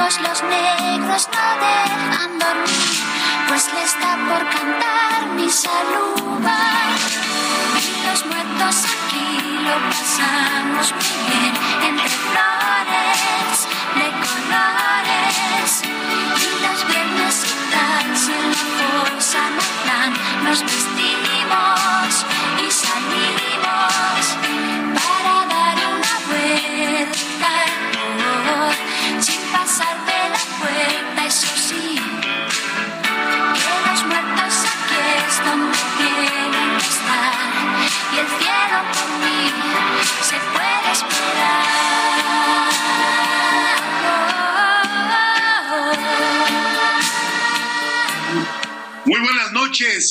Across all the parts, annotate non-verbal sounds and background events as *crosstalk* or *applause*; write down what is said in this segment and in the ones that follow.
los negros no dejan dormir, pues les da por cantar mi saluda. Y los muertos aquí lo pasamos muy bien, entre flores de colores. Y los viernes tal se la cosa no nos vestimos y salimos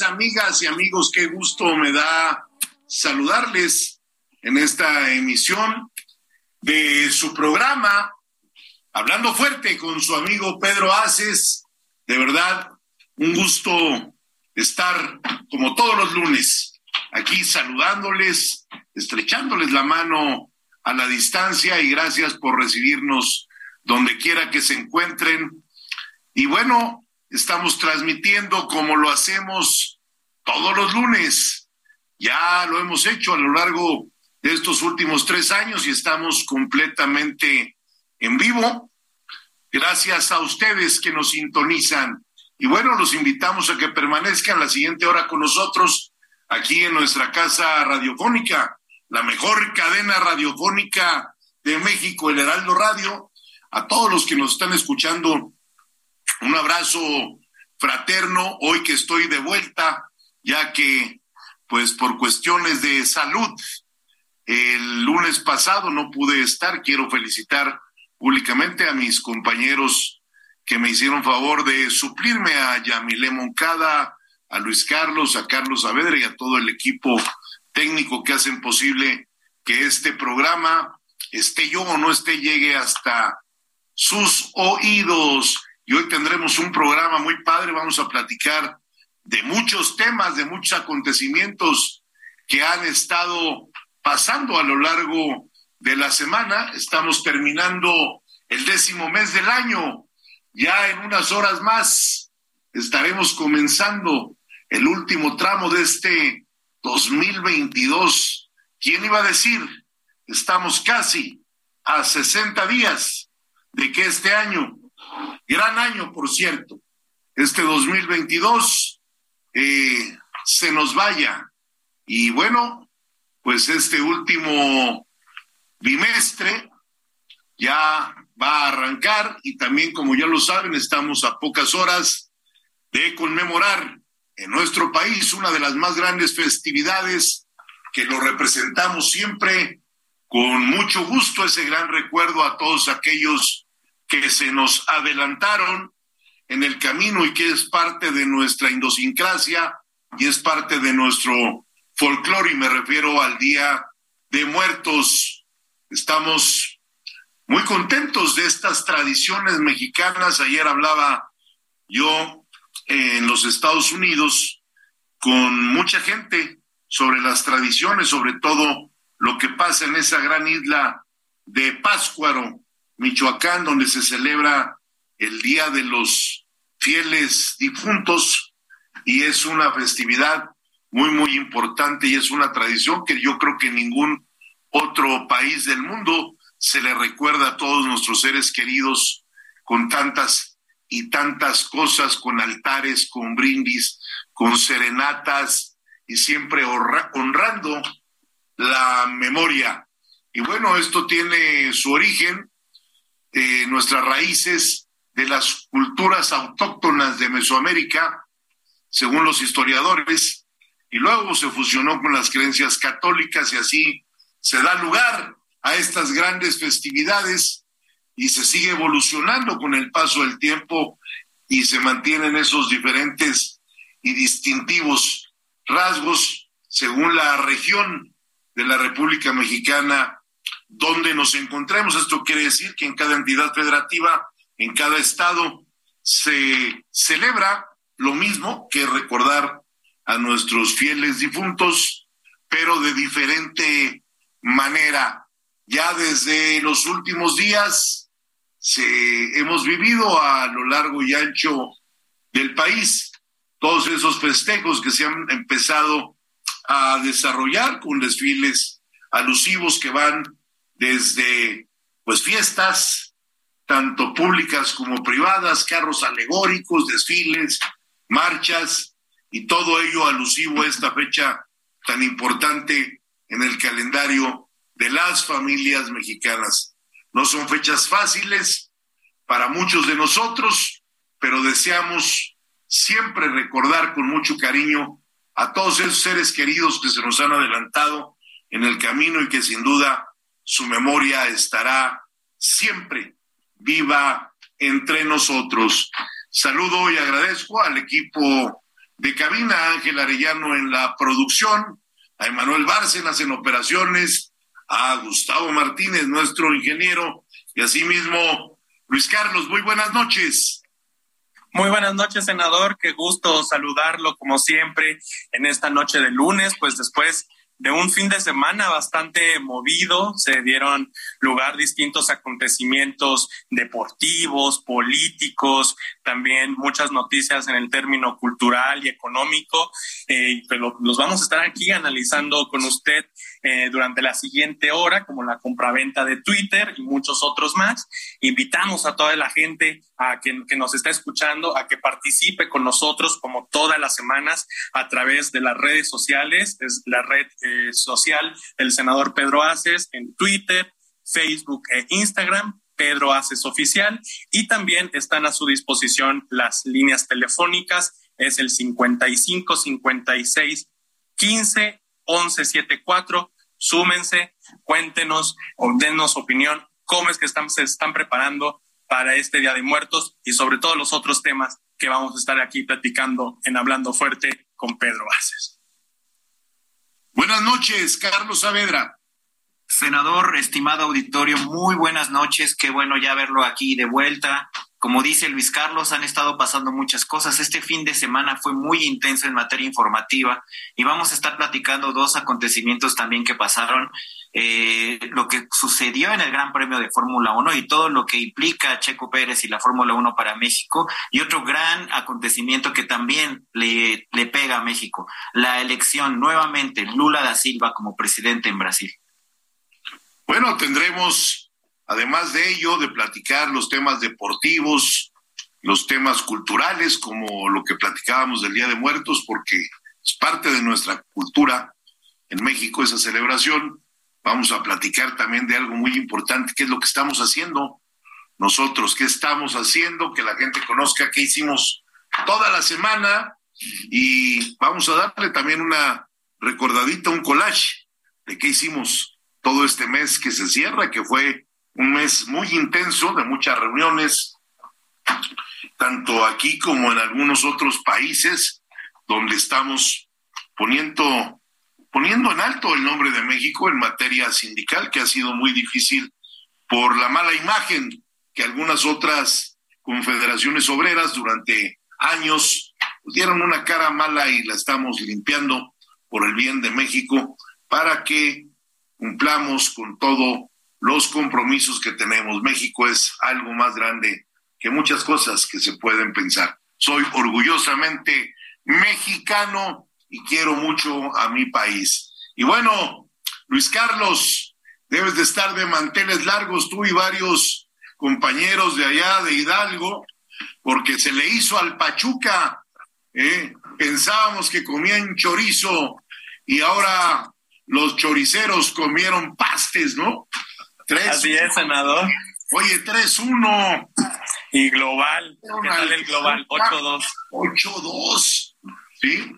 amigas y amigos. Qué gusto me da saludarles en esta emisión de su programa Hablando Fuerte con su amigo Pedro Aces. De verdad, un gusto estar como todos los lunes aquí saludándoles, estrechándoles la mano a la distancia y gracias por recibirnos donde quiera que se encuentren. Y bueno, estamos transmitiendo como lo hacemos todos los lunes. Ya lo hemos hecho a lo largo de estos últimos tres años y estamos completamente en vivo. Gracias a ustedes que nos sintonizan. Y bueno, los invitamos a que permanezcan la siguiente hora con nosotros aquí en nuestra casa radiofónica, la mejor cadena radiofónica de México, el Heraldo Radio. A todos los que nos están escuchando, un abrazo fraterno hoy que estoy de vuelta, ya que pues por cuestiones de salud, el lunes pasado no pude estar. Quiero felicitar públicamente a mis compañeros que me hicieron favor de suplirme a Yamile Moncada, a Luis Carlos, a Carlos Saavedra y a todo el equipo técnico que hacen posible que este programa, esté yo o no esté, llegue hasta sus oídos. Y hoy tendremos un programa muy padre, vamos a platicar de muchos temas, de muchos acontecimientos que han estado pasando a lo largo de la semana. Estamos terminando el décimo mes del año. Ya en unas horas más estaremos comenzando el último tramo de este 2022. ¿Quién iba a decir? Estamos casi a 60 días de que este año, gran año por cierto, este 2022 eh, se nos vaya. Y bueno, pues este último bimestre ya va a arrancar y también, como ya lo saben, estamos a pocas horas de conmemorar en nuestro país una de las más grandes festividades que lo representamos siempre con mucho gusto, ese gran recuerdo a todos aquellos que se nos adelantaron en el camino y que es parte de nuestra idiosincrasia y es parte de nuestro folclore y me refiero al Día de Muertos Estamos muy contentos de estas tradiciones mexicanas. Ayer hablaba yo en los Estados Unidos con mucha gente sobre las tradiciones, sobre todo lo que pasa en esa gran isla de Páscuaro, Michoacán, donde se celebra el Día de los Fieles Difuntos y es una festividad muy, muy importante y es una tradición que yo creo que ningún otro país del mundo se le recuerda a todos nuestros seres queridos con tantas y tantas cosas, con altares, con brindis, con serenatas y siempre honrando la memoria. Y bueno, esto tiene su origen, eh, nuestras raíces de las culturas autóctonas de Mesoamérica, según los historiadores, y luego se fusionó con las creencias católicas y así se da lugar a estas grandes festividades y se sigue evolucionando con el paso del tiempo y se mantienen esos diferentes y distintivos rasgos según la región de la República Mexicana donde nos encontremos. Esto quiere decir que en cada entidad federativa, en cada estado, se celebra lo mismo que recordar a nuestros fieles difuntos, pero de diferente manera. Ya desde los últimos días se, hemos vivido a lo largo y ancho del país todos esos festejos que se han empezado a desarrollar con desfiles alusivos que van desde pues fiestas tanto públicas como privadas, carros alegóricos, desfiles, marchas y todo ello alusivo a esta fecha tan importante en el calendario de las familias mexicanas. No son fechas fáciles para muchos de nosotros, pero deseamos siempre recordar con mucho cariño a todos esos seres queridos que se nos han adelantado en el camino y que sin duda su memoria estará siempre viva entre nosotros. Saludo y agradezco al equipo de cabina, Ángel Arellano en la producción, a Emanuel Bárcenas en operaciones, a Gustavo Martínez, nuestro ingeniero, y asimismo Luis Carlos. Muy buenas noches. Muy buenas noches, senador. Qué gusto saludarlo como siempre en esta noche de lunes, pues después de un fin de semana bastante movido, se dieron lugar distintos acontecimientos deportivos, políticos, también muchas noticias en el término cultural y económico, eh, pero los vamos a estar aquí analizando con usted eh, durante la siguiente hora, como la compraventa de Twitter y muchos otros más. Invitamos a toda la gente a que, que nos está escuchando a que participe con nosotros como todas las semanas a través de las redes sociales, es la red eh, social del senador Pedro Aces en Twitter, Facebook e Instagram. Pedro Aces Oficial y también están a su disposición las líneas telefónicas, es el 55 56 15 1174. Súmense, cuéntenos o dennos opinión, cómo es que están, se están preparando para este Día de Muertos y sobre todos los otros temas que vamos a estar aquí platicando en Hablando Fuerte con Pedro Bases. Buenas noches, Carlos Saavedra. Senador, estimado auditorio, muy buenas noches. Qué bueno ya verlo aquí de vuelta. Como dice Luis Carlos, han estado pasando muchas cosas. Este fin de semana fue muy intenso en materia informativa y vamos a estar platicando dos acontecimientos también que pasaron. Eh, lo que sucedió en el Gran Premio de Fórmula 1 y todo lo que implica Checo Pérez y la Fórmula 1 para México y otro gran acontecimiento que también le, le pega a México, la elección nuevamente Lula da Silva como presidente en Brasil. Bueno, tendremos Además de ello, de platicar los temas deportivos, los temas culturales, como lo que platicábamos del Día de Muertos, porque es parte de nuestra cultura en México esa celebración. Vamos a platicar también de algo muy importante, que es lo que estamos haciendo nosotros, qué estamos haciendo, que la gente conozca qué hicimos toda la semana y vamos a darle también una recordadita, un collage de qué hicimos todo este mes que se cierra, que fue un mes muy intenso de muchas reuniones, tanto aquí como en algunos otros países, donde estamos poniendo, poniendo en alto el nombre de México en materia sindical, que ha sido muy difícil por la mala imagen que algunas otras confederaciones obreras durante años dieron una cara mala y la estamos limpiando por el bien de México para que cumplamos con todo los compromisos que tenemos. México es algo más grande que muchas cosas que se pueden pensar. Soy orgullosamente mexicano y quiero mucho a mi país. Y bueno, Luis Carlos, debes de estar de manteles largos tú y varios compañeros de allá de Hidalgo, porque se le hizo al Pachuca. ¿eh? Pensábamos que comían chorizo y ahora los choriceros comieron pastes, ¿no? Tres, Así es, senador. Oye, 3-1. Y global. ¿Qué tal el global? 8-2. 8-2. ¿Sí?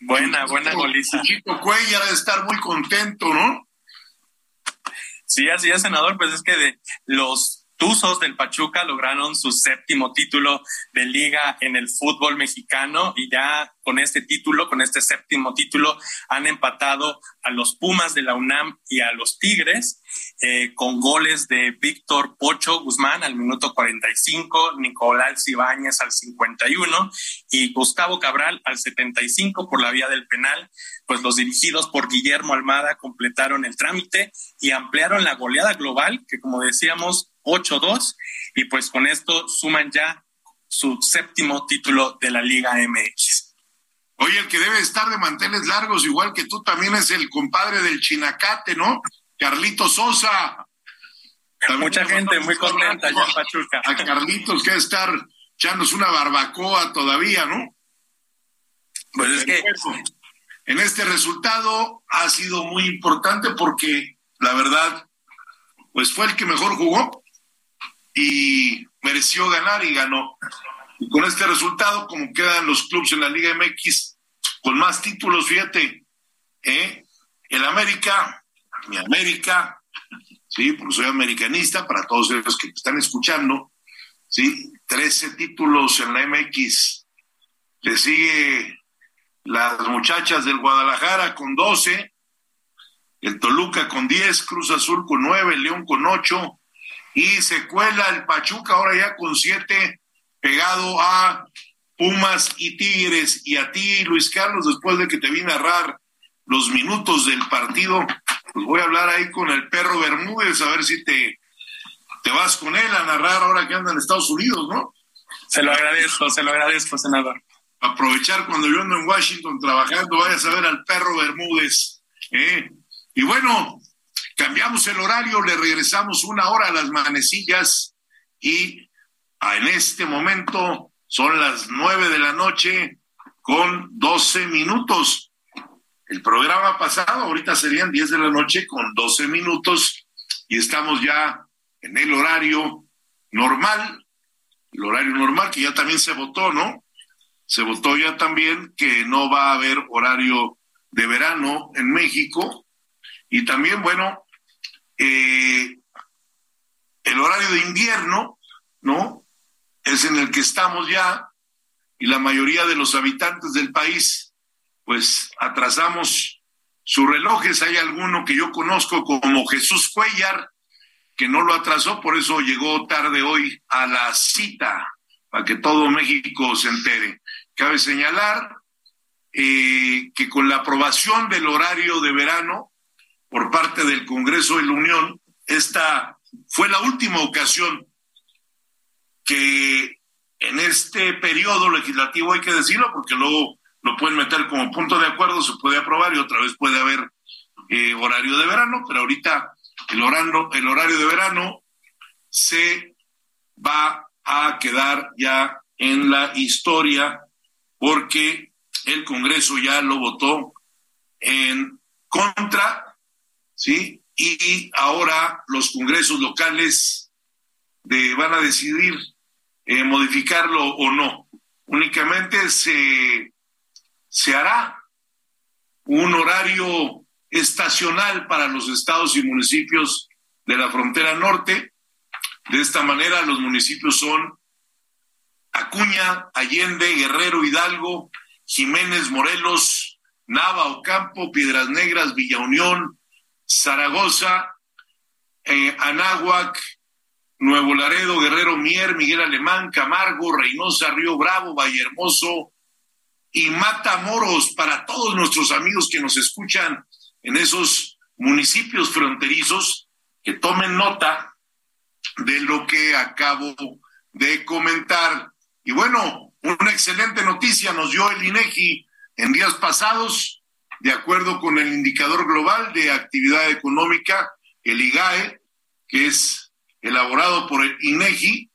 Buena, buena goliza. Chico Cuellar debe estar muy contento, ¿no? Sí, así es, senador. Pues es que de los Tuzos del Pachuca lograron su séptimo título de liga en el fútbol mexicano y ya con este título, con este séptimo título, han empatado a los Pumas de la UNAM y a los Tigres eh, con goles de Víctor Pocho Guzmán al minuto 45, Nicolás Ibáñez al 51 y Gustavo Cabral al 75 por la vía del penal. Pues los dirigidos por Guillermo Almada completaron el trámite y ampliaron la goleada global, que como decíamos, 8-2, y pues con esto suman ya su séptimo título de la Liga MX. Oye, el que debe estar de manteles largos, igual que tú, también es el compadre del Chinacate, ¿no? Carlitos Sosa. Mucha gente muy contenta ya en Pachuca. A Carlitos que estar echándose una barbacoa todavía, ¿no? Pues es que en este resultado ha sido muy importante porque la verdad, pues fue el que mejor jugó y mereció ganar y ganó. Y con este resultado, como quedan los clubes en la Liga MX con más títulos, fíjate, ¿eh? el América, mi América, *laughs* sí, porque soy americanista, para todos los que están escuchando, sí, 13 títulos en la MX. Le sigue las muchachas del Guadalajara con 12, el Toluca con 10, Cruz Azul con 9, León con 8, y se cuela el Pachuca ahora ya con 7 pegado a Pumas y Tigres y a ti, Luis Carlos, después de que te vi narrar los minutos del partido, pues voy a hablar ahí con el perro Bermúdez a ver si te, te vas con él a narrar ahora que anda en Estados Unidos, ¿no? Se lo agradezco, se lo agradezco, senador. Aprovechar cuando yo ando en Washington trabajando, vayas a ver al perro Bermúdez. ¿eh? Y bueno, cambiamos el horario, le regresamos una hora a las manecillas y en este momento son las nueve de la noche con doce minutos. El programa pasado, ahorita serían diez de la noche con doce minutos y estamos ya en el horario normal, el horario normal que ya también se votó, ¿no? Se votó ya también que no va a haber horario de verano en México y también, bueno, eh, el horario de invierno, ¿no? es en el que estamos ya y la mayoría de los habitantes del país, pues atrasamos sus relojes. Hay alguno que yo conozco como Jesús Cuellar, que no lo atrasó, por eso llegó tarde hoy a la cita, para que todo México se entere. Cabe señalar eh, que con la aprobación del horario de verano por parte del Congreso de la Unión, esta fue la última ocasión que en este periodo legislativo hay que decirlo porque luego lo pueden meter como punto de acuerdo, se puede aprobar y otra vez puede haber eh, horario de verano, pero ahorita el horario, el horario de verano se va a quedar ya en la historia porque el Congreso ya lo votó en contra, ¿sí? Y ahora los congresos locales de, van a decidir eh, modificarlo o no. Únicamente se, se hará un horario estacional para los estados y municipios de la frontera norte. De esta manera los municipios son Acuña, Allende, Guerrero, Hidalgo, Jiménez, Morelos, Nava, Ocampo, Piedras Negras, Villa Unión, Zaragoza, eh, Anáhuac, Nuevo Laredo, Guerrero Mier, Miguel Alemán, Camargo, Reynosa, Río Bravo, Vallehermoso y Matamoros para todos nuestros amigos que nos escuchan en esos municipios fronterizos, que tomen nota de lo que acabo de comentar. Y bueno, una excelente noticia nos dio el INEGI en días pasados, de acuerdo con el indicador global de actividad económica, el IGAE, que es elaborado por el INEGI,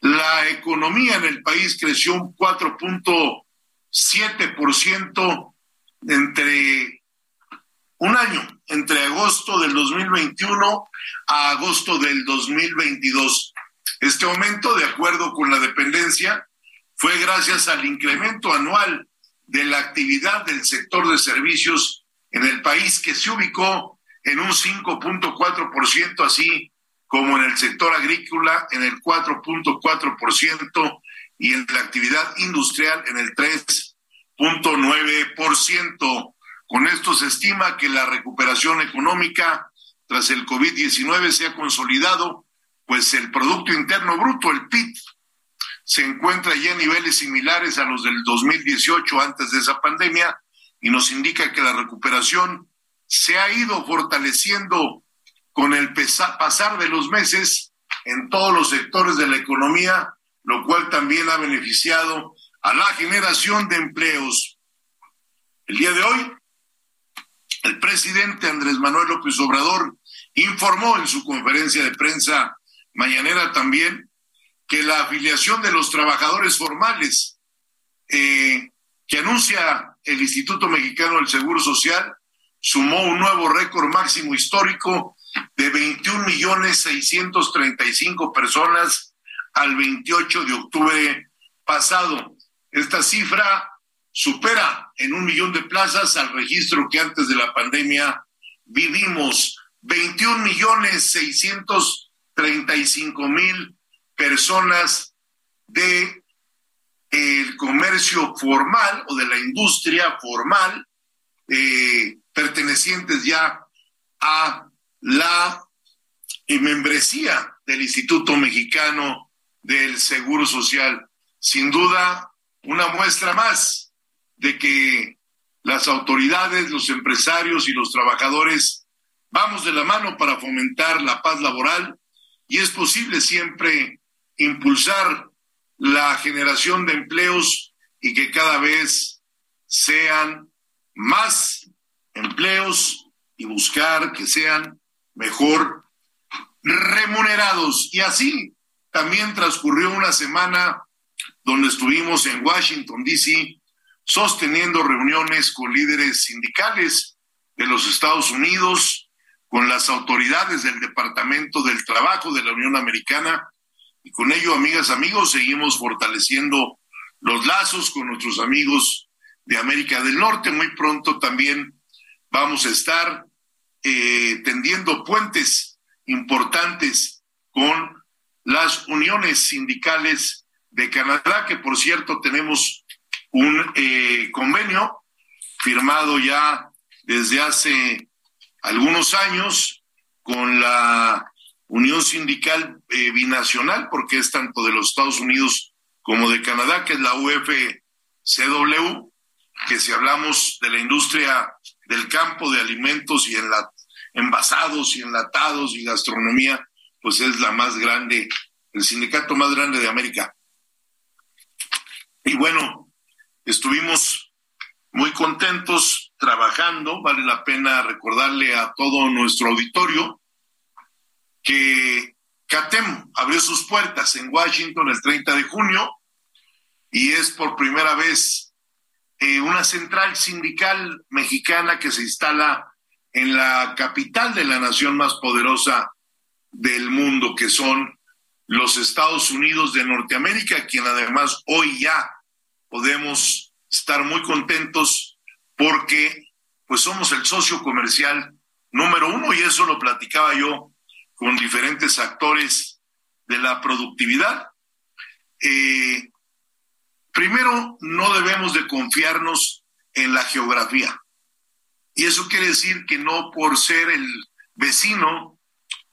la economía en el país creció un 4.7% entre un año, entre agosto del 2021 a agosto del 2022. Este aumento, de acuerdo con la dependencia, fue gracias al incremento anual de la actividad del sector de servicios en el país, que se ubicó en un 5.4%, así como en el sector agrícola en el 4.4% y en la actividad industrial en el 3.9%. Con esto se estima que la recuperación económica tras el COVID-19 se ha consolidado, pues el Producto Interno Bruto, el PIB, se encuentra ya en niveles similares a los del 2018 antes de esa pandemia y nos indica que la recuperación se ha ido fortaleciendo con el pasar de los meses en todos los sectores de la economía, lo cual también ha beneficiado a la generación de empleos. El día de hoy, el presidente Andrés Manuel López Obrador informó en su conferencia de prensa mañanera también que la afiliación de los trabajadores formales eh, que anuncia el Instituto Mexicano del Seguro Social sumó un nuevo récord máximo histórico de 21 millones 635 personas al 28 de octubre pasado. Esta cifra supera en un millón de plazas al registro que antes de la pandemia vivimos. 21 millones 635 mil personas de el comercio formal o de la industria formal eh, pertenecientes ya a la eh, membresía del Instituto Mexicano del Seguro Social. Sin duda, una muestra más de que las autoridades, los empresarios y los trabajadores vamos de la mano para fomentar la paz laboral y es posible siempre impulsar la generación de empleos y que cada vez sean más empleos y buscar que sean mejor remunerados. Y así también transcurrió una semana donde estuvimos en Washington, D.C., sosteniendo reuniones con líderes sindicales de los Estados Unidos, con las autoridades del Departamento del Trabajo de la Unión Americana, y con ello, amigas, amigos, seguimos fortaleciendo los lazos con nuestros amigos de América del Norte. Muy pronto también vamos a estar eh, tendiendo puentes importantes con las uniones sindicales de Canadá, que por cierto tenemos un eh, convenio firmado ya desde hace algunos años con la Unión Sindical eh, Binacional, porque es tanto de los Estados Unidos como de Canadá, que es la UFCW, que si hablamos de la industria del campo de alimentos y en la, envasados y enlatados y gastronomía, pues es la más grande, el sindicato más grande de América. Y bueno, estuvimos muy contentos trabajando, vale la pena recordarle a todo nuestro auditorio que CATEM abrió sus puertas en Washington el 30 de junio y es por primera vez eh, una central sindical mexicana que se instala en la capital de la nación más poderosa del mundo, que son los Estados Unidos de Norteamérica, quien además hoy ya podemos estar muy contentos porque pues somos el socio comercial número uno y eso lo platicaba yo con diferentes actores de la productividad. Eh, Primero, no debemos de confiarnos en la geografía. Y eso quiere decir que no por ser el vecino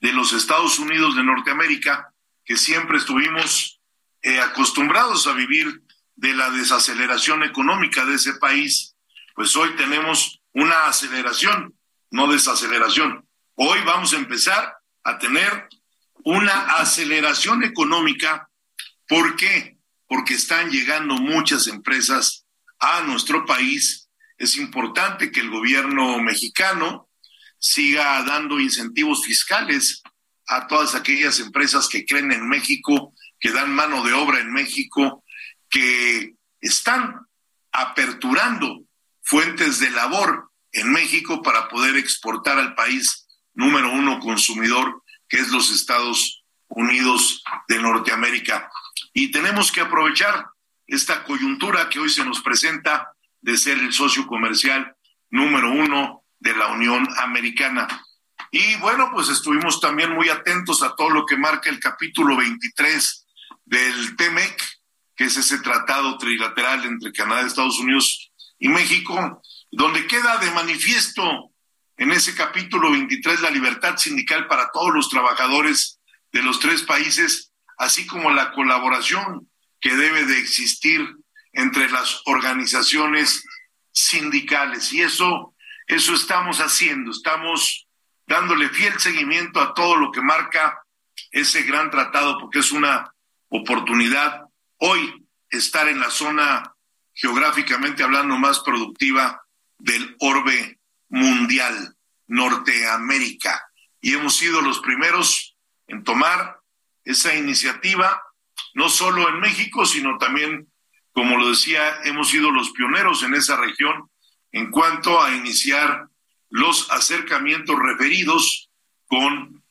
de los Estados Unidos de Norteamérica, que siempre estuvimos eh, acostumbrados a vivir de la desaceleración económica de ese país, pues hoy tenemos una aceleración, no desaceleración. Hoy vamos a empezar a tener una aceleración económica. ¿Por qué? porque están llegando muchas empresas a nuestro país. Es importante que el gobierno mexicano siga dando incentivos fiscales a todas aquellas empresas que creen en México, que dan mano de obra en México, que están aperturando fuentes de labor en México para poder exportar al país número uno consumidor, que es los Estados Unidos de Norteamérica. Y tenemos que aprovechar esta coyuntura que hoy se nos presenta de ser el socio comercial número uno de la Unión Americana. Y bueno, pues estuvimos también muy atentos a todo lo que marca el capítulo 23 del TEMEC, que es ese tratado trilateral entre Canadá, Estados Unidos y México, donde queda de manifiesto en ese capítulo 23 la libertad sindical para todos los trabajadores de los tres países, así como la colaboración que debe de existir entre las organizaciones sindicales. Y eso, eso estamos haciendo, estamos dándole fiel seguimiento a todo lo que marca ese gran tratado, porque es una oportunidad hoy estar en la zona geográficamente hablando más productiva del orbe mundial, Norteamérica. Y hemos sido los primeros en tomar esa iniciativa, no solo en México, sino también, como lo decía, hemos sido los pioneros en esa región en cuanto a iniciar los acercamientos referidos con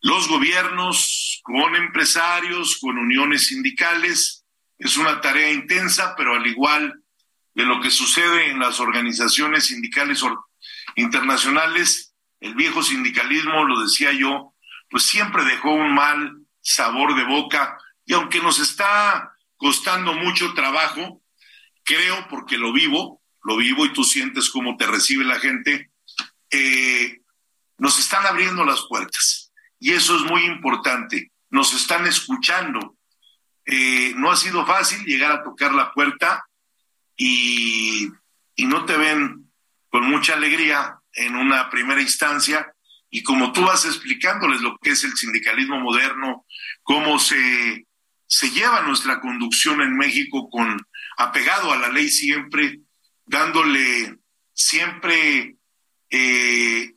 los gobiernos, con empresarios, con uniones sindicales. Es una tarea intensa, pero al igual de lo que sucede en las organizaciones sindicales internacionales, el viejo sindicalismo, lo decía yo, pues siempre dejó un mal sabor de boca y aunque nos está costando mucho trabajo, creo porque lo vivo, lo vivo y tú sientes cómo te recibe la gente, eh, nos están abriendo las puertas. Y eso es muy importante, nos están escuchando. Eh, no ha sido fácil llegar a tocar la puerta y, no te ven con mucha alegría en una primera instancia. Y como tú vas explicándoles lo que es el sindicalismo moderno, cómo se, se lleva nuestra conducción en México con apegado a la ley siempre, dándole siempre eh,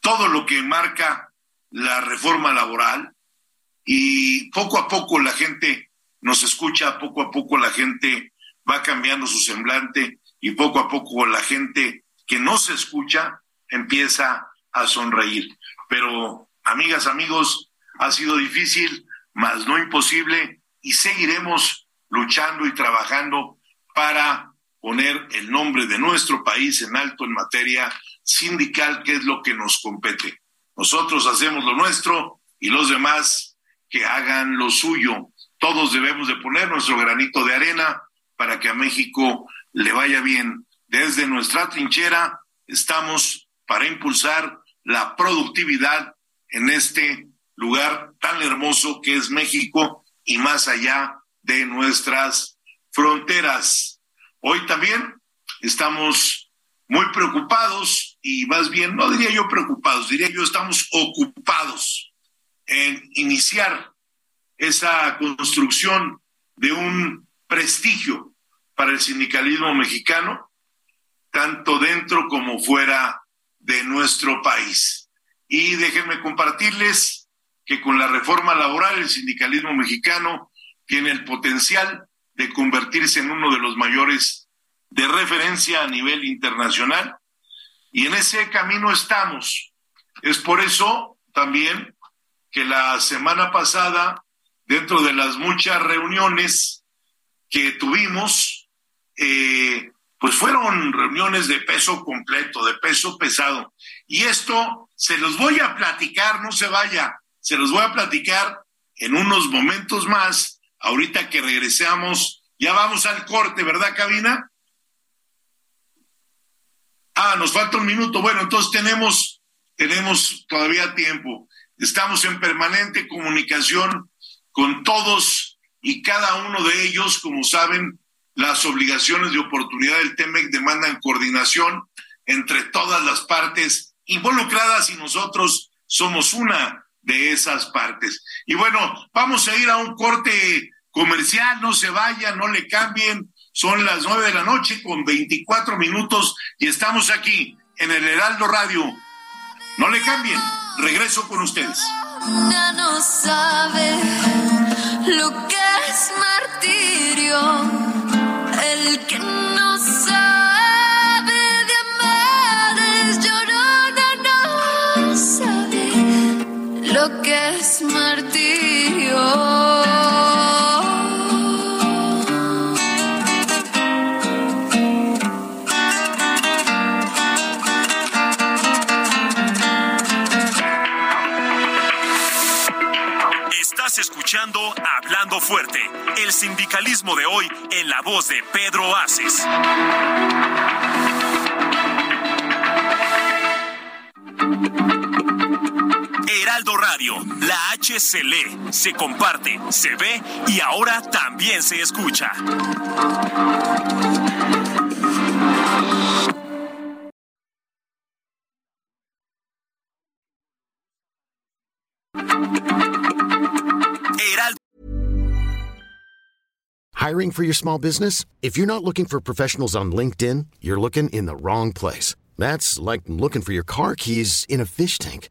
todo lo que marca la reforma laboral y poco a poco la gente nos escucha, poco a poco la gente va cambiando su semblante y poco a poco la gente que no se escucha empieza a sonreír. Pero, amigas, amigos, ha sido difícil, mas no imposible, y seguiremos luchando y trabajando para poner el nombre de nuestro país en alto en materia sindical, que es lo que nos compete. Nosotros hacemos lo nuestro y los demás que hagan lo suyo. Todos debemos de poner nuestro granito de arena para que a México le vaya bien. Desde nuestra trinchera estamos para impulsar la productividad en este lugar tan hermoso que es México y más allá de nuestras fronteras. Hoy también estamos muy preocupados y más bien, no diría yo preocupados, diría yo estamos ocupados en iniciar esa construcción de un prestigio para el sindicalismo mexicano, tanto dentro como fuera de nuestro país. Y déjenme compartirles que con la reforma laboral el sindicalismo mexicano tiene el potencial de convertirse en uno de los mayores de referencia a nivel internacional y en ese camino estamos. Es por eso también que la semana pasada, dentro de las muchas reuniones que tuvimos, eh, pues fueron reuniones de peso completo, de peso pesado. Y esto se los voy a platicar, no se vaya, se los voy a platicar en unos momentos más, ahorita que regresamos, ya vamos al corte, ¿verdad, Cabina? Ah, nos falta un minuto. Bueno, entonces tenemos, tenemos todavía tiempo. Estamos en permanente comunicación con todos y cada uno de ellos, como saben, las obligaciones de oportunidad del TEMEC demandan coordinación entre todas las partes involucradas y nosotros somos una de esas partes. Y bueno, vamos a ir a un corte comercial, no se vayan, no le cambien, son las nueve de la noche con 24 minutos y estamos aquí en el Heraldo Radio No le cambien, regreso con ustedes. no sabe lo que es martirio, el que no que es martirio. escuchando Hablando Fuerte, el sindicalismo de hoy en la voz de Pedro Aces. Heraldo Radio, la H se lee, se comparte, se ve y ahora también se escucha. Hiring for your small business? If you're not looking for professionals on LinkedIn, you're looking in the wrong place. That's like looking for your car keys in a fish tank.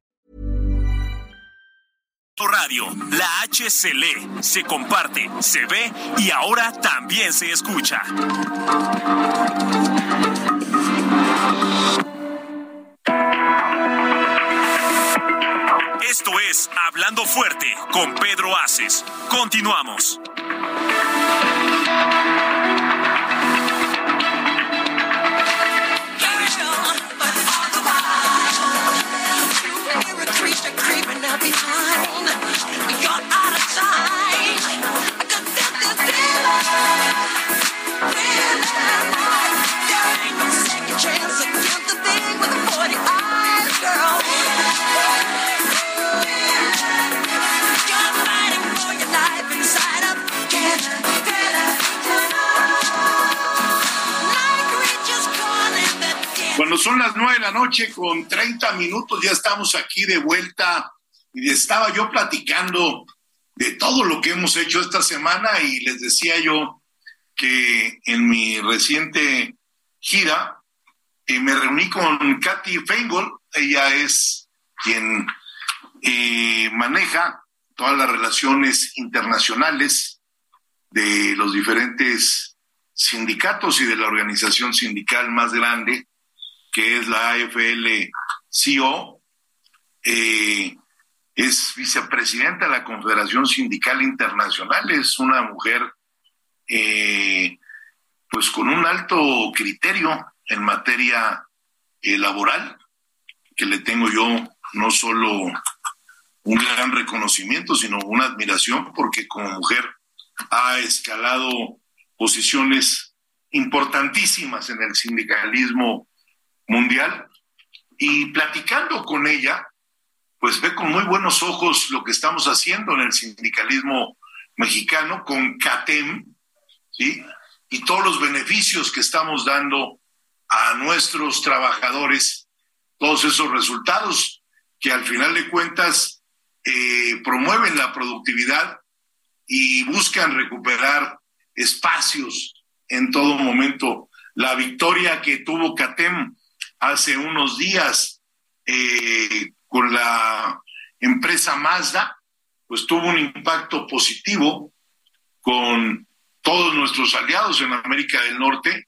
Radio, la H se lee, se comparte, se ve y ahora también se escucha. Esto es Hablando Fuerte con Pedro Aces. Continuamos. Son las nueve de la noche con 30 minutos, ya estamos aquí de vuelta y estaba yo platicando de todo lo que hemos hecho esta semana y les decía yo que en mi reciente gira eh, me reuní con Katy Feingold, ella es quien eh, maneja todas las relaciones internacionales de los diferentes sindicatos y de la organización sindical más grande, que es la AFL-CIO. Eh, es vicepresidenta de la Confederación Sindical Internacional, es una mujer eh, pues con un alto criterio en materia eh, laboral, que le tengo yo no solo un gran reconocimiento, sino una admiración, porque como mujer ha escalado posiciones importantísimas en el sindicalismo mundial. Y platicando con ella, pues ve con muy buenos ojos lo que estamos haciendo en el sindicalismo mexicano con CATEM, ¿sí? Y todos los beneficios que estamos dando a nuestros trabajadores, todos esos resultados que al final de cuentas eh, promueven la productividad y buscan recuperar espacios en todo momento. La victoria que tuvo CATEM hace unos días eh, con la empresa Mazda, pues tuvo un impacto positivo con todos nuestros aliados en América del Norte,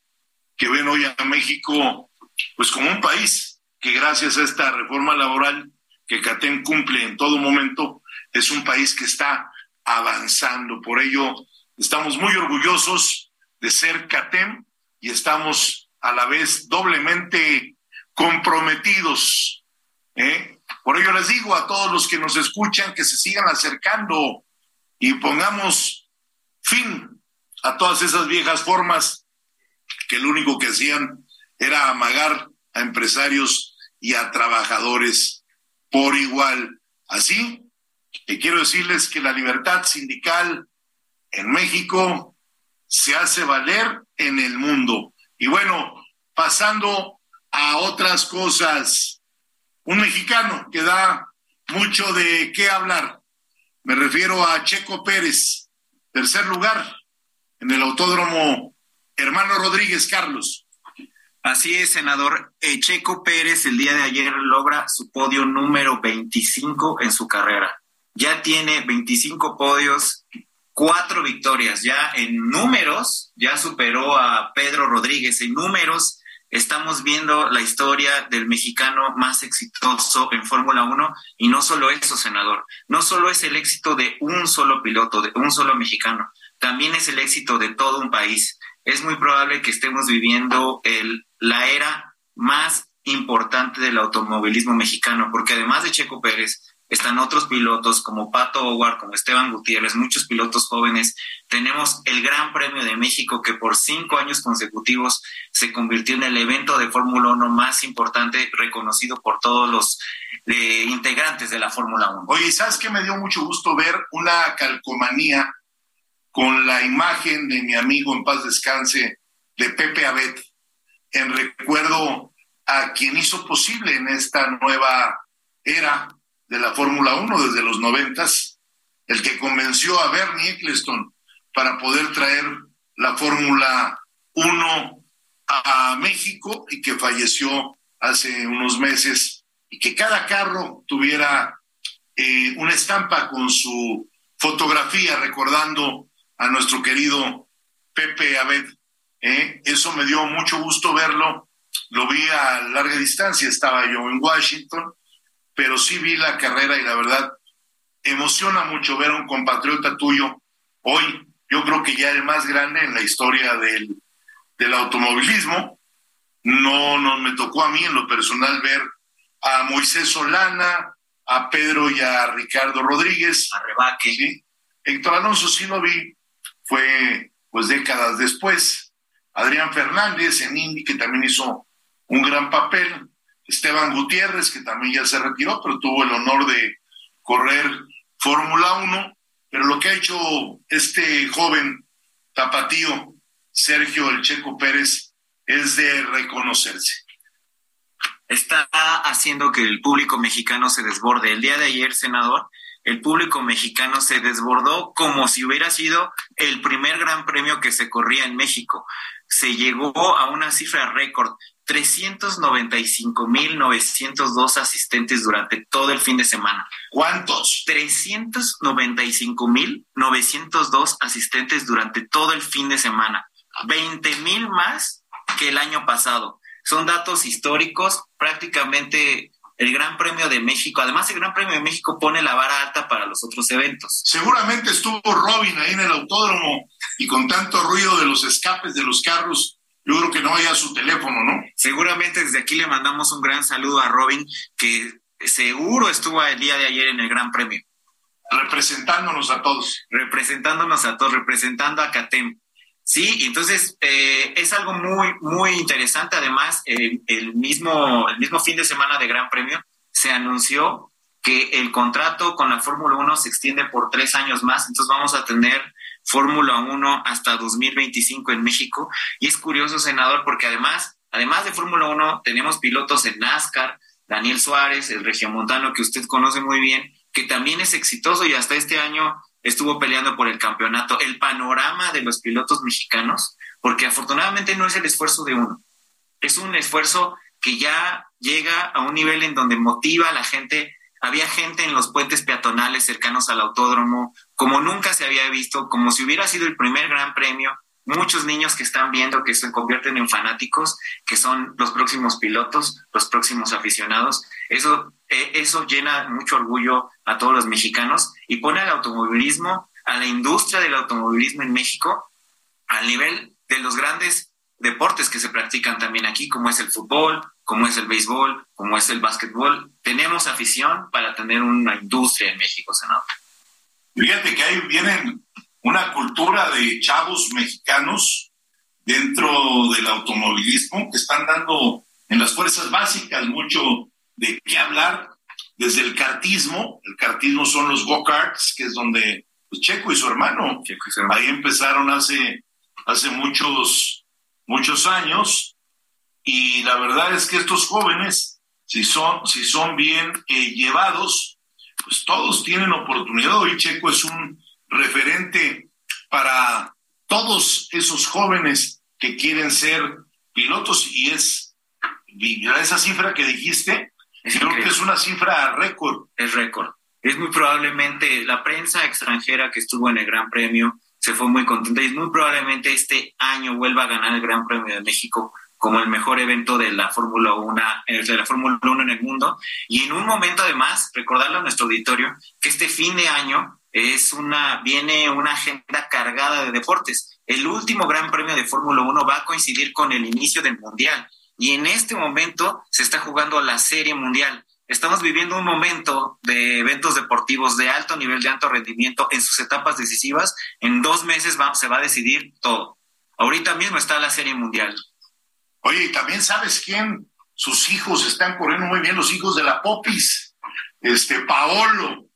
que ven hoy a México pues como un país que gracias a esta reforma laboral que CATEM cumple en todo momento, es un país que está avanzando. Por ello, estamos muy orgullosos de ser CATEM y estamos a la vez doblemente comprometidos ¿eh? Por ello les digo a todos los que nos escuchan que se sigan acercando y pongamos fin a todas esas viejas formas que lo único que hacían era amagar a empresarios y a trabajadores por igual. Así que quiero decirles que la libertad sindical en México se hace valer en el mundo. Y bueno, pasando a otras cosas, un mexicano que da mucho de qué hablar. Me refiero a Checo Pérez, tercer lugar en el Autódromo Hermano Rodríguez Carlos. Así es, senador. Eh, Checo Pérez el día de ayer logra su podio número 25 en su carrera. Ya tiene 25 podios, cuatro victorias. Ya en números, ya superó a Pedro Rodríguez. En números, estamos viendo la historia del mexicano más exitoso en Fórmula 1. Y no solo eso, senador. No solo es el éxito de un solo piloto, de un solo mexicano. También es el éxito de todo un país es muy probable que estemos viviendo el, la era más importante del automovilismo mexicano, porque además de Checo Pérez, están otros pilotos como Pato Howard, como Esteban Gutiérrez, muchos pilotos jóvenes. Tenemos el Gran Premio de México que por cinco años consecutivos se convirtió en el evento de Fórmula 1 más importante, reconocido por todos los eh, integrantes de la Fórmula 1. Oye, ¿sabes qué me dio mucho gusto ver una calcomanía con la imagen de mi amigo en paz descanse, de Pepe Abed, en recuerdo a quien hizo posible en esta nueva era de la Fórmula 1 desde los noventas, el que convenció a Bernie Eccleston para poder traer la Fórmula 1 a México y que falleció hace unos meses y que cada carro tuviera eh, una estampa con su fotografía recordando a nuestro querido Pepe Abed. ¿eh? Eso me dio mucho gusto verlo. Lo vi a larga distancia, estaba yo en Washington, pero sí vi la carrera y la verdad emociona mucho ver a un compatriota tuyo hoy. Yo creo que ya el más grande en la historia del, del automovilismo. No, no me tocó a mí en lo personal ver a Moisés Solana, a Pedro y a Ricardo Rodríguez. A Rebaque. Héctor Alonso sí lo vi, fue pues décadas después. Adrián Fernández en Indy, que también hizo un gran papel. Esteban Gutiérrez, que también ya se retiró, pero tuvo el honor de correr Fórmula 1. Pero lo que ha hecho este joven tapatío, Sergio El Checo Pérez, es de reconocerse. Está haciendo que el público mexicano se desborde. El día de ayer, senador, el público mexicano se desbordó como si hubiera sido el primer gran premio que se corría en México. Se llegó a una cifra récord, 395.902 asistentes durante todo el fin de semana. ¿Cuántos? 395.902 asistentes durante todo el fin de semana. 20.000 más que el año pasado. Son datos históricos, prácticamente el Gran Premio de México. Además, el Gran Premio de México pone la vara alta para los otros eventos. Seguramente estuvo Robin ahí en el autódromo y con tanto ruido de los escapes de los carros, yo creo que no haya su teléfono, ¿no? Seguramente desde aquí le mandamos un gran saludo a Robin, que seguro estuvo el día de ayer en el Gran Premio. Representándonos a todos. Representándonos a todos, representando a CATEM. Sí, entonces eh, es algo muy, muy interesante. Además, el, mismo, el mismo fin de semana de Gran Premio se anunció que el contrato con la Fórmula 1 se extiende por tres años más. Entonces vamos a tener Fórmula 1 hasta 2025 en México. Y es curioso, senador, porque además, además de Fórmula 1, tenemos pilotos en NASCAR, Daniel Suárez, el regiomontano que usted conoce muy bien, que también es exitoso y hasta este año estuvo peleando por el campeonato, el panorama de los pilotos mexicanos, porque afortunadamente no es el esfuerzo de uno, es un esfuerzo que ya llega a un nivel en donde motiva a la gente. Había gente en los puentes peatonales cercanos al autódromo, como nunca se había visto, como si hubiera sido el primer gran premio. Muchos niños que están viendo que se convierten en fanáticos, que son los próximos pilotos, los próximos aficionados. Eso e, eso llena mucho orgullo a todos los mexicanos y pone al automovilismo, a la industria del automovilismo en México, al nivel de los grandes deportes que se practican también aquí, como es el fútbol, como es el béisbol, como es el básquetbol. Tenemos afición para tener una industria en México, senador. Fíjate que ahí vienen una cultura de chavos mexicanos dentro del automovilismo que están dando en las fuerzas básicas mucho de qué hablar desde el cartismo. El cartismo son los go-karts, que es donde pues, Checo y su hermano, ahí empezaron hace hace muchos, muchos años, y la verdad es que estos jóvenes, si son, si son bien eh, llevados, pues todos tienen oportunidad. Hoy Checo es un referente para todos esos jóvenes que quieren ser pilotos y es esa cifra que dijiste, creo que es una cifra récord. Es récord. Es muy probablemente la prensa extranjera que estuvo en el Gran Premio se fue muy contenta y muy probablemente este año vuelva a ganar el Gran Premio de México como el mejor evento de la Fórmula 1, eh, de la Fórmula 1 en el mundo. Y en un momento además, recordarle a nuestro auditorio que este fin de año es una, viene una agenda cargada de deportes. El último Gran Premio de Fórmula 1 va a coincidir con el inicio del Mundial. Y en este momento se está jugando la Serie Mundial estamos viviendo un momento de eventos deportivos de alto nivel, de alto rendimiento en sus etapas decisivas. En dos meses se va a decidir todo. Ahorita mismo está la Serie Mundial. Oye, y también sabes quién, sus hijos están corriendo muy bien, los hijos de la Popis. Este, Paolo.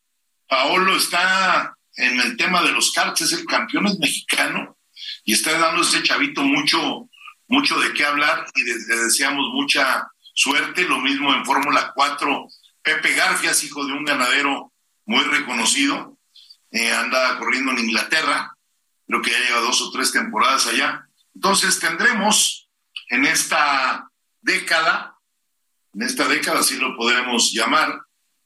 Paolo está en el tema de los karts, es el campeón es mexicano y está dando a este chavito mucho, mucho de qué hablar y le deseamos mucha suerte. Lo mismo en Fórmula 4, Pepe Garfias, hijo de un ganadero muy reconocido, eh, anda corriendo en Inglaterra, creo que ya lleva dos o tres temporadas allá. Entonces tendremos en esta década, en esta década, así lo podremos llamar,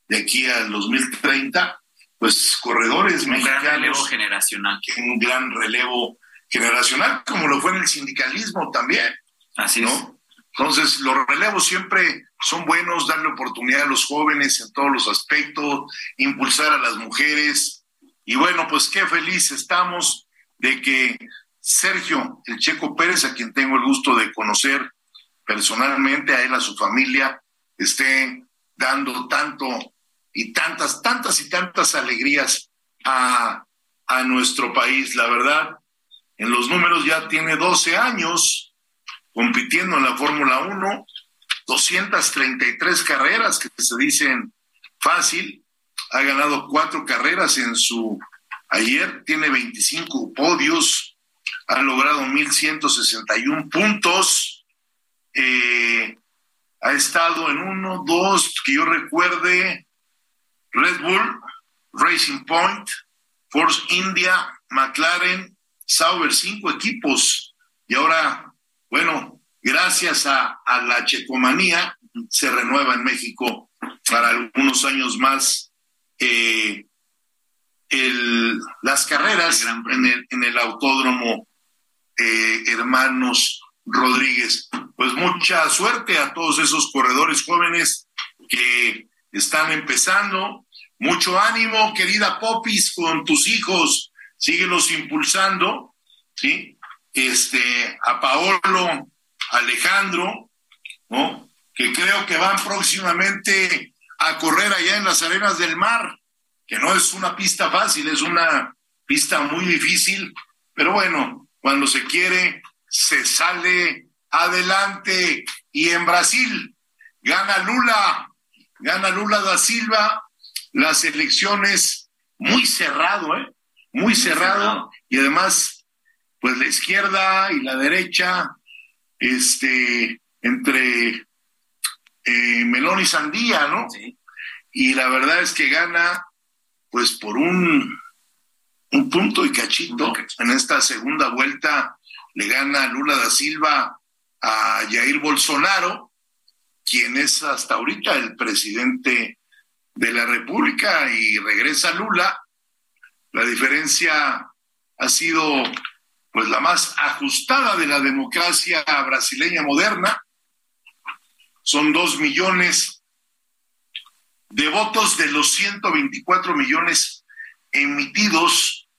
de aquí al 2030, pues corredores un mexicanos. Un gran relevo generacional. Un gran relevo generacional, como lo fue en el sindicalismo también. Así es. Entonces, los relevos siempre son buenos, darle oportunidad a los jóvenes en todos los aspectos, impulsar a las mujeres. Y bueno, pues qué feliz estamos de que Sergio, el Checo Pérez, a quien tengo el gusto de conocer personalmente, a él, a su familia, esté dando tanto y tantas, tantas y tantas alegrías a, a nuestro país. La verdad, en los números ya tiene 12 años compitiendo en la Fórmula 1, 233 carreras que se dicen fácil, ha ganado cuatro carreras en su ayer, tiene 25 podios, ha logrado 1.161 puntos, eh, ha estado en uno, dos, que yo recuerde, Red Bull, Racing Point, Force India, McLaren, Sauber, cinco equipos, y ahora bueno, gracias a, la checomanía se renueva en México para algunos años más eh, las carreras en el, en el autódromo eh, Hermanos Rodríguez. Pues mucha suerte a todos esos corredores jóvenes que están empezando. Mucho ánimo, querida Popis, con tus hijos. Síguelos impulsando, ¿sí? este, a Paolo, Alejandro, ¿no? que creo que van próximamente a correr allá en las arenas del mar, que no es una pista fácil, es una pista muy difícil, pero bueno, cuando se quiere, se sale adelante. Y en Brasil gana Lula, gana Lula da Silva, las elecciones muy cerrado, ¿eh? Muy cerrado, y además pues la izquierda y la derecha, este, entre eh, melón y sandía, ¿no? Y la verdad es que gana, pues por un, un punto y cachito. En esta segunda vuelta le gana Lula da Silva a Jair Bolsonaro, quien es hasta ahorita el presidente de la República, y regresa Lula. La diferencia ha sido pues la más ajustada de la democracia brasileña moderna. Son dos millones de votos de los 124 millones emitidos,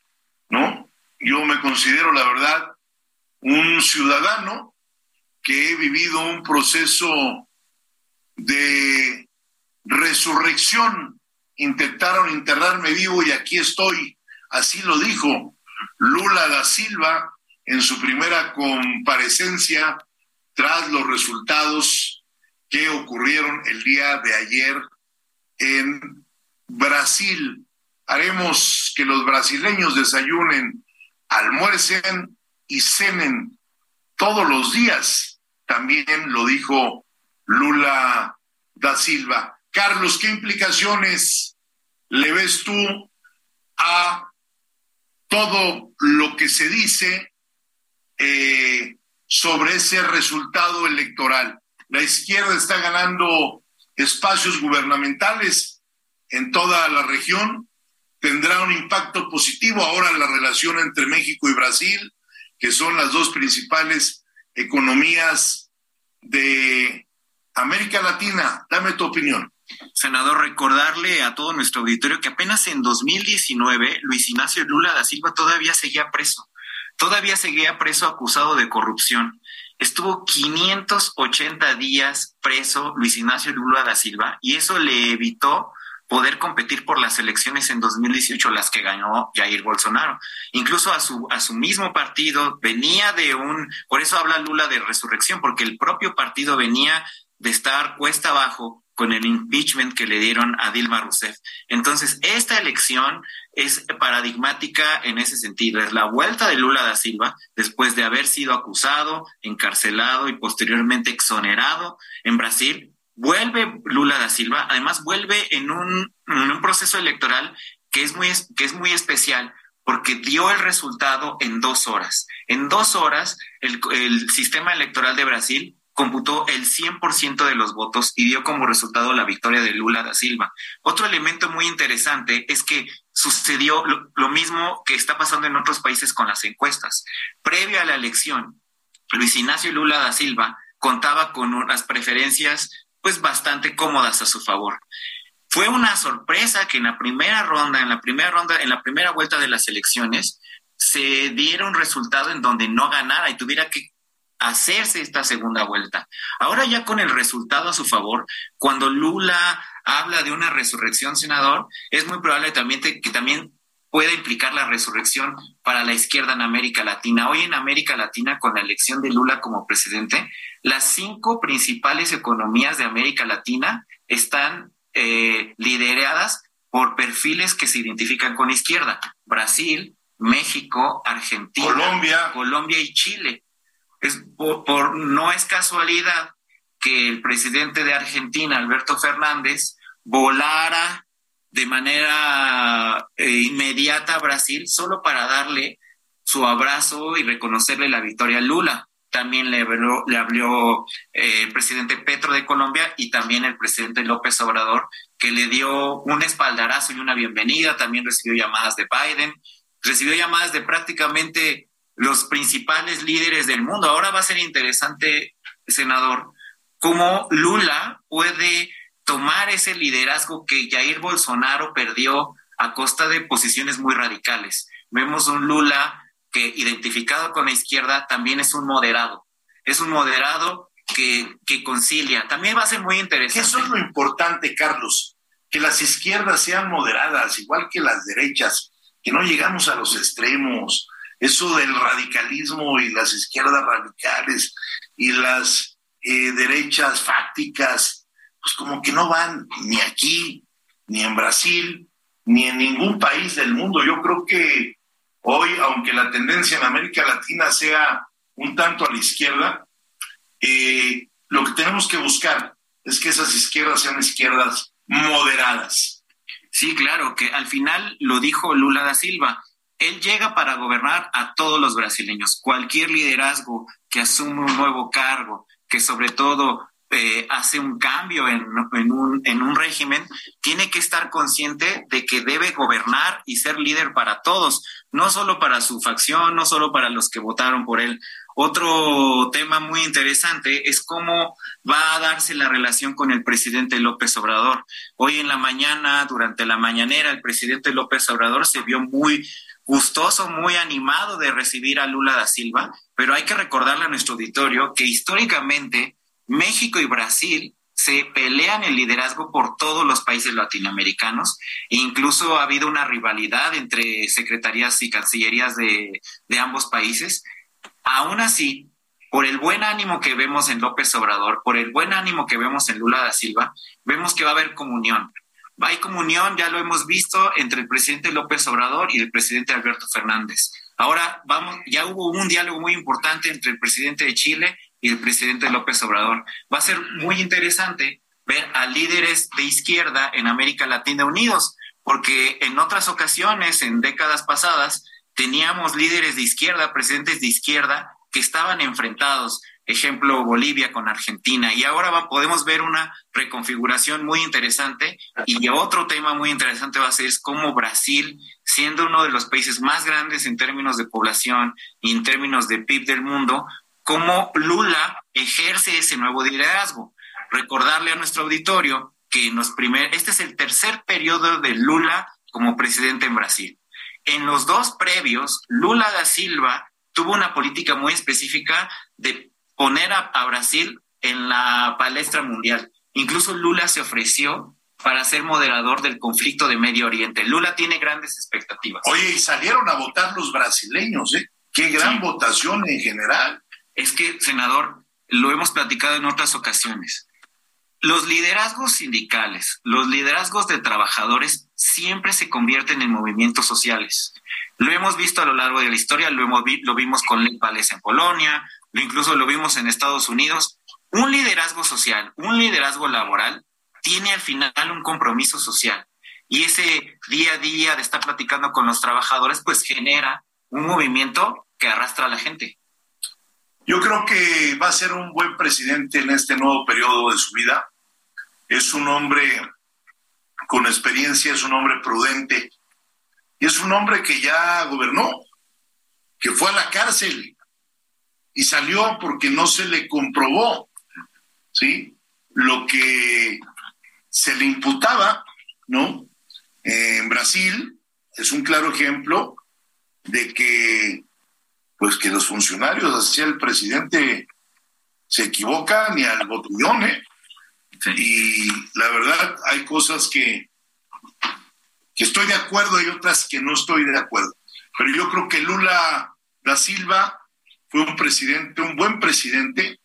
¿no? Yo me considero, la verdad, un ciudadano que he vivido un proceso de resurrección. Intentaron enterrarme vivo y aquí estoy. Así lo dijo Lula da Silva en su primera comparecencia tras los resultados que ocurrieron el día de ayer en Brasil. Haremos que los brasileños desayunen, almuercen y cenen todos los días. También lo dijo Lula da Silva. Carlos, ¿qué implicaciones le ves tú a todo lo que se dice eh, sobre ese resultado electoral? La izquierda está ganando espacios gubernamentales en toda la región, tendrá un impacto positivo ahora la relación entre México y Brasil, que son las dos principales economías de América Latina. Dame tu opinión. Senador, recordarle a todo nuestro auditorio que apenas en 2019 Luis Ignacio Lula da Silva todavía seguía preso, todavía seguía preso acusado de corrupción. Estuvo 580 días preso Luis Ignacio Lula da Silva y eso le evitó poder competir por las elecciones en 2018, las que ganó Jair Bolsonaro. Incluso a su, a su mismo partido venía de un, por eso habla Lula de resurrección, porque el propio partido venía de estar cuesta abajo con el impeachment que le dieron a Dilma Rousseff. Entonces, esta elección es paradigmática en ese sentido. Es la vuelta de Lula da Silva después de haber sido acusado, encarcelado y posteriormente exonerado en Brasil. Vuelve Lula da Silva, además vuelve en un, proceso electoral que es, muy, que es muy especial porque dio el resultado en dos horas. En dos horas, el, el sistema electoral de Brasil computó el 100% de los votos y dio como resultado la victoria de Lula da Silva. Otro elemento muy interesante es que sucedió lo, mismo que está pasando en otros países con las encuestas. Previo a la elección, Luis Ignacio Lula da Silva contaba con unas preferencias pues bastante cómodas a su favor. Fue una sorpresa que en la primera ronda, en la primera ronda, en la primera vuelta de las elecciones, se diera un resultado en donde no ganara y tuviera que hacerse esta segunda vuelta. Ahora ya con el resultado a su favor, cuando Lula habla de una resurrección, senador, es muy probable también que también pueda implicar la resurrección para la izquierda en América Latina. Hoy en América Latina, con la elección de Lula como presidente, las cinco principales economías de América Latina están eh, lideradas por perfiles que se identifican con izquierda. Brasil, México, Argentina, Colombia, Colombia y Chile. Es por, no es casualidad que el presidente de Argentina, Alberto Fernández, volara de manera eh, inmediata a Brasil solo para darle su abrazo y reconocerle la victoria a Lula. También le habló, eh, el presidente Petro de Colombia y también el presidente López Obrador, que le dio un espaldarazo y una bienvenida. También recibió llamadas de Biden, recibió llamadas de prácticamente los principales líderes del mundo. Ahora va a ser interesante, senador, cómo Lula puede tomar ese liderazgo que Jair Bolsonaro perdió a costa de posiciones muy radicales. Vemos un Lula que, identificado con la izquierda, también es un moderado. Es un moderado que, que concilia. También va a ser muy interesante. Eso es lo importante, Carlos, que las izquierdas sean moderadas, igual que las derechas, que no llegamos a los extremos, eso del radicalismo y las izquierdas radicales y las eh, derechas fácticas, pues como que no van ni aquí, ni en Brasil, ni en ningún país del mundo. Yo creo que hoy, aunque la tendencia en América Latina sea un tanto a la izquierda, eh, lo que tenemos que buscar es que esas izquierdas sean izquierdas moderadas. Sí, claro, que al final lo dijo Lula da Silva él llega para gobernar a todos los brasileños. Cualquier liderazgo que asume un nuevo cargo, que sobre todo eh, hace un cambio en, un, en un régimen, tiene que estar consciente de que debe gobernar y ser líder para todos, no solo para su facción, no solo para los que votaron por él. Otro tema muy interesante es cómo va a darse la relación con el presidente López Obrador. Hoy en la mañana, durante la mañanera, el presidente López Obrador se vio muy gustoso, muy animado de recibir a Lula da Silva, pero hay que recordarle a nuestro auditorio que históricamente México y Brasil se pelean el liderazgo por todos los países latinoamericanos incluso ha habido una rivalidad entre secretarías y cancillerías de, de ambos países. Aún así, por el buen ánimo que vemos en López Obrador, por el buen ánimo que vemos en Lula da Silva, vemos que va a haber comunión, hay comunión, ya lo hemos visto, entre el presidente López Obrador y el presidente Alberto Fernández. Ahora vamos, ya hubo un diálogo muy importante entre el presidente de Chile y el presidente López Obrador. Va a ser muy interesante ver a líderes de izquierda en América Latina unidos, porque en otras ocasiones, en décadas pasadas, teníamos líderes de izquierda, presidentes de izquierda, que estaban enfrentados ejemplo Bolivia con Argentina. Y ahora podemos ver una reconfiguración muy interesante y otro tema muy interesante va a ser cómo Brasil, siendo uno de los países más grandes en términos de población y en términos de PIB del mundo, cómo Lula ejerce ese nuevo liderazgo. Recordarle a nuestro auditorio que en los primer, este es el tercer periodo de Lula como presidente en Brasil. En los dos previos, Lula da Silva tuvo una política muy específica de poner a, Brasil en la palestra mundial. Incluso Lula se ofreció para ser moderador del conflicto de Medio Oriente. Lula tiene grandes expectativas. Oye, y salieron a votar los brasileños, ¿eh? Qué gran votación en general. Es que, senador, lo hemos platicado en otras ocasiones. Los liderazgos sindicales, los liderazgos de trabajadores siempre se convierten en movimientos sociales. Lo hemos visto a lo largo de la historia, lo, hemos lo vimos con Lech en Polonia, incluso lo vimos en Estados Unidos, un liderazgo social, un liderazgo laboral, tiene al final un compromiso social. Y ese día a día de estar platicando con los trabajadores, pues genera un movimiento que arrastra a la gente. Yo creo que va a ser un buen presidente en este nuevo periodo de su vida. Es un hombre con experiencia, es un hombre prudente y es un hombre que ya gobernó, que fue a la cárcel, y salió porque no se le comprobó, ¿sí? Lo que se le imputaba, ¿no? en Brasil es un claro ejemplo de que, pues que los funcionarios, así el presidente, se equivocan y al botellón, ¿eh? Y la verdad, hay cosas que, que estoy de acuerdo y otras que no estoy de acuerdo. Pero yo creo que Lula da Silva fue un presidente, un buen presidente,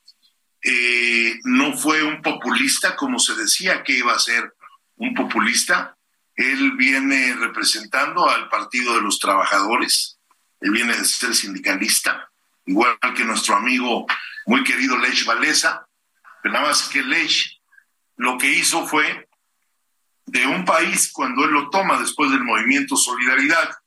eh, no fue un populista como se decía que iba a ser un populista. Él viene representando al Partido de los Trabajadores, él viene de ser sindicalista, igual que nuestro amigo muy querido Lech Valesa, pero nada más que Lech lo que hizo fue de un país cuando él lo toma después del movimiento Solidaridad,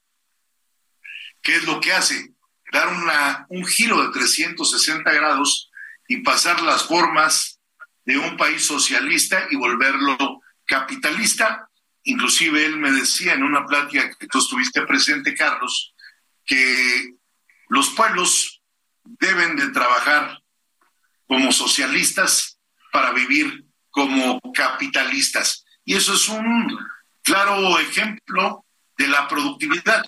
¿qué es lo que hace? Dar una, un giro de 360 grados y pasar las formas de un país socialista y volverlo capitalista. Inclusive él me decía en una plática que tú estuviste presente, Carlos, que los pueblos deben de trabajar como socialistas para vivir como capitalistas. Y eso es un claro ejemplo de la productividad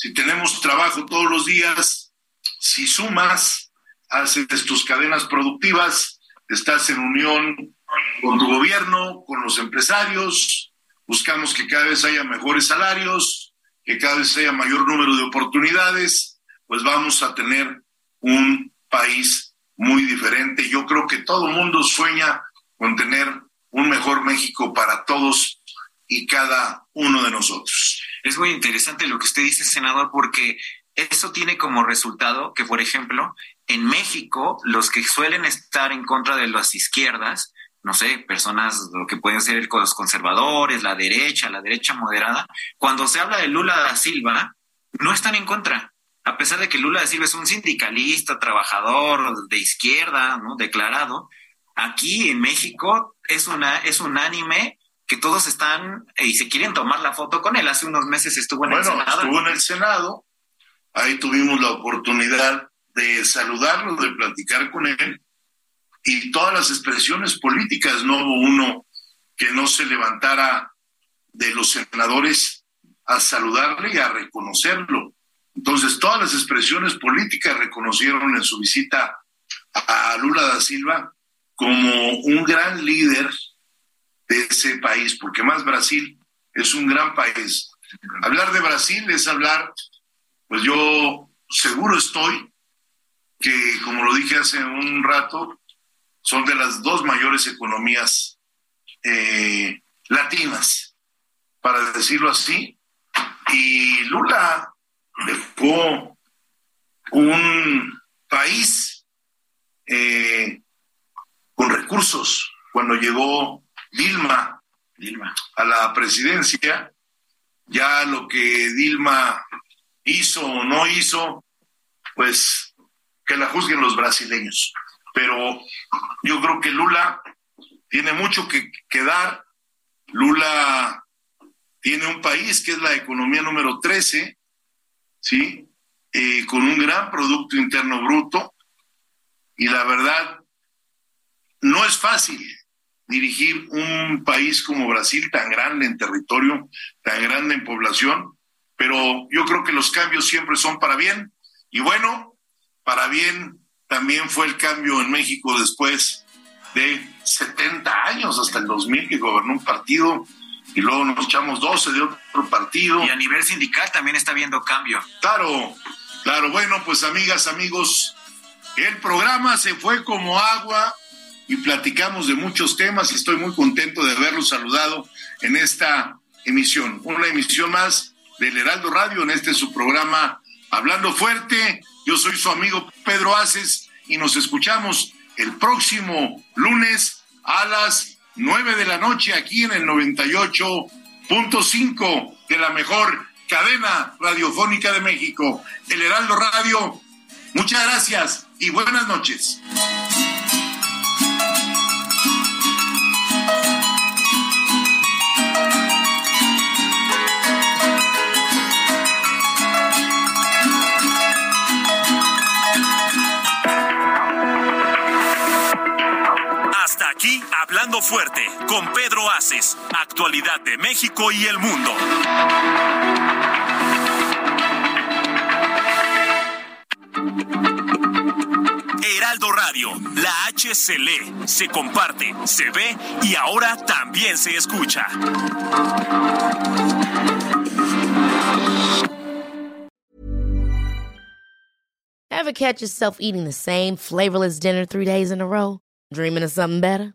si tenemos trabajo todos los días, si sumas, haces tus cadenas productivas, estás en unión con tu gobierno, con los empresarios, buscamos que cada vez haya mejores salarios, que cada vez haya mayor número de oportunidades, pues vamos a tener un país muy diferente. Yo creo que todo el mundo sueña con tener un mejor México para todos y cada uno de nosotros. Es muy interesante lo que usted dice, senador, porque eso tiene como resultado que, por ejemplo, en México, los que suelen estar en contra de las izquierdas, no sé, personas lo que pueden ser los conservadores, la derecha, la derecha moderada, cuando se habla de Lula da Silva, no están en contra. A pesar de que Lula da Silva es un sindicalista, trabajador de izquierda, ¿no? declarado, aquí en México es una es unánime que todos están eh, y se quieren tomar la foto con él. Hace unos meses estuvo en el Senado. Estuvo en el Senado, ahí tuvimos la oportunidad de saludarlo, de platicar con él, y todas las expresiones políticas, no hubo uno que no se levantara de los senadores a saludarle y a reconocerlo. Entonces, todas las expresiones políticas reconocieron en su visita a Lula da Silva como un gran líder de ese país, porque más Brasil es un gran país. Hablar de Brasil es hablar, pues yo seguro estoy que, como lo dije hace un rato, son de las dos mayores economías eh, latinas. para decirlo así, y Lula dejó un país eh, con recursos. Cuando llegó Dilma, Dilma a la presidencia, ya lo que Dilma hizo o no hizo, pues que la juzguen los brasileños. Pero yo creo que Lula tiene mucho que, que dar. Lula tiene un país que es la economía número 13, ¿sí? Eh, con un gran Producto Interno Bruto. Y la verdad, no es fácil dirigir un país como Brasil, tan grande en territorio, tan grande en población, pero yo creo que los cambios siempre son para bien. Y bueno, para bien también fue el cambio en México después de 70 años, hasta el 2000, que gobernó un partido y luego nos echamos 12 de otro partido. Y a nivel sindical también está habiendo cambio. Claro, claro. Bueno, pues amigas, amigos, el programa se fue como agua y platicamos de muchos temas y estoy muy contento de haberlos saludado en esta emisión. Una emisión más del Heraldo Radio en este su programa Hablando Fuerte. Yo soy su amigo Pedro Aces y nos escuchamos el próximo lunes a las 9 de la noche aquí en el 98.5 de la mejor cadena radiofónica de México, el Heraldo Radio. Muchas gracias y buenas noches. Hablando fuerte con Pedro Aces, actualidad de México y el mundo. Heraldo Radio, la H se lee, se comparte, se ve y ahora también se escucha. Ever catch yourself eating the same flavorless dinner three days in a row? Dreaming of something better?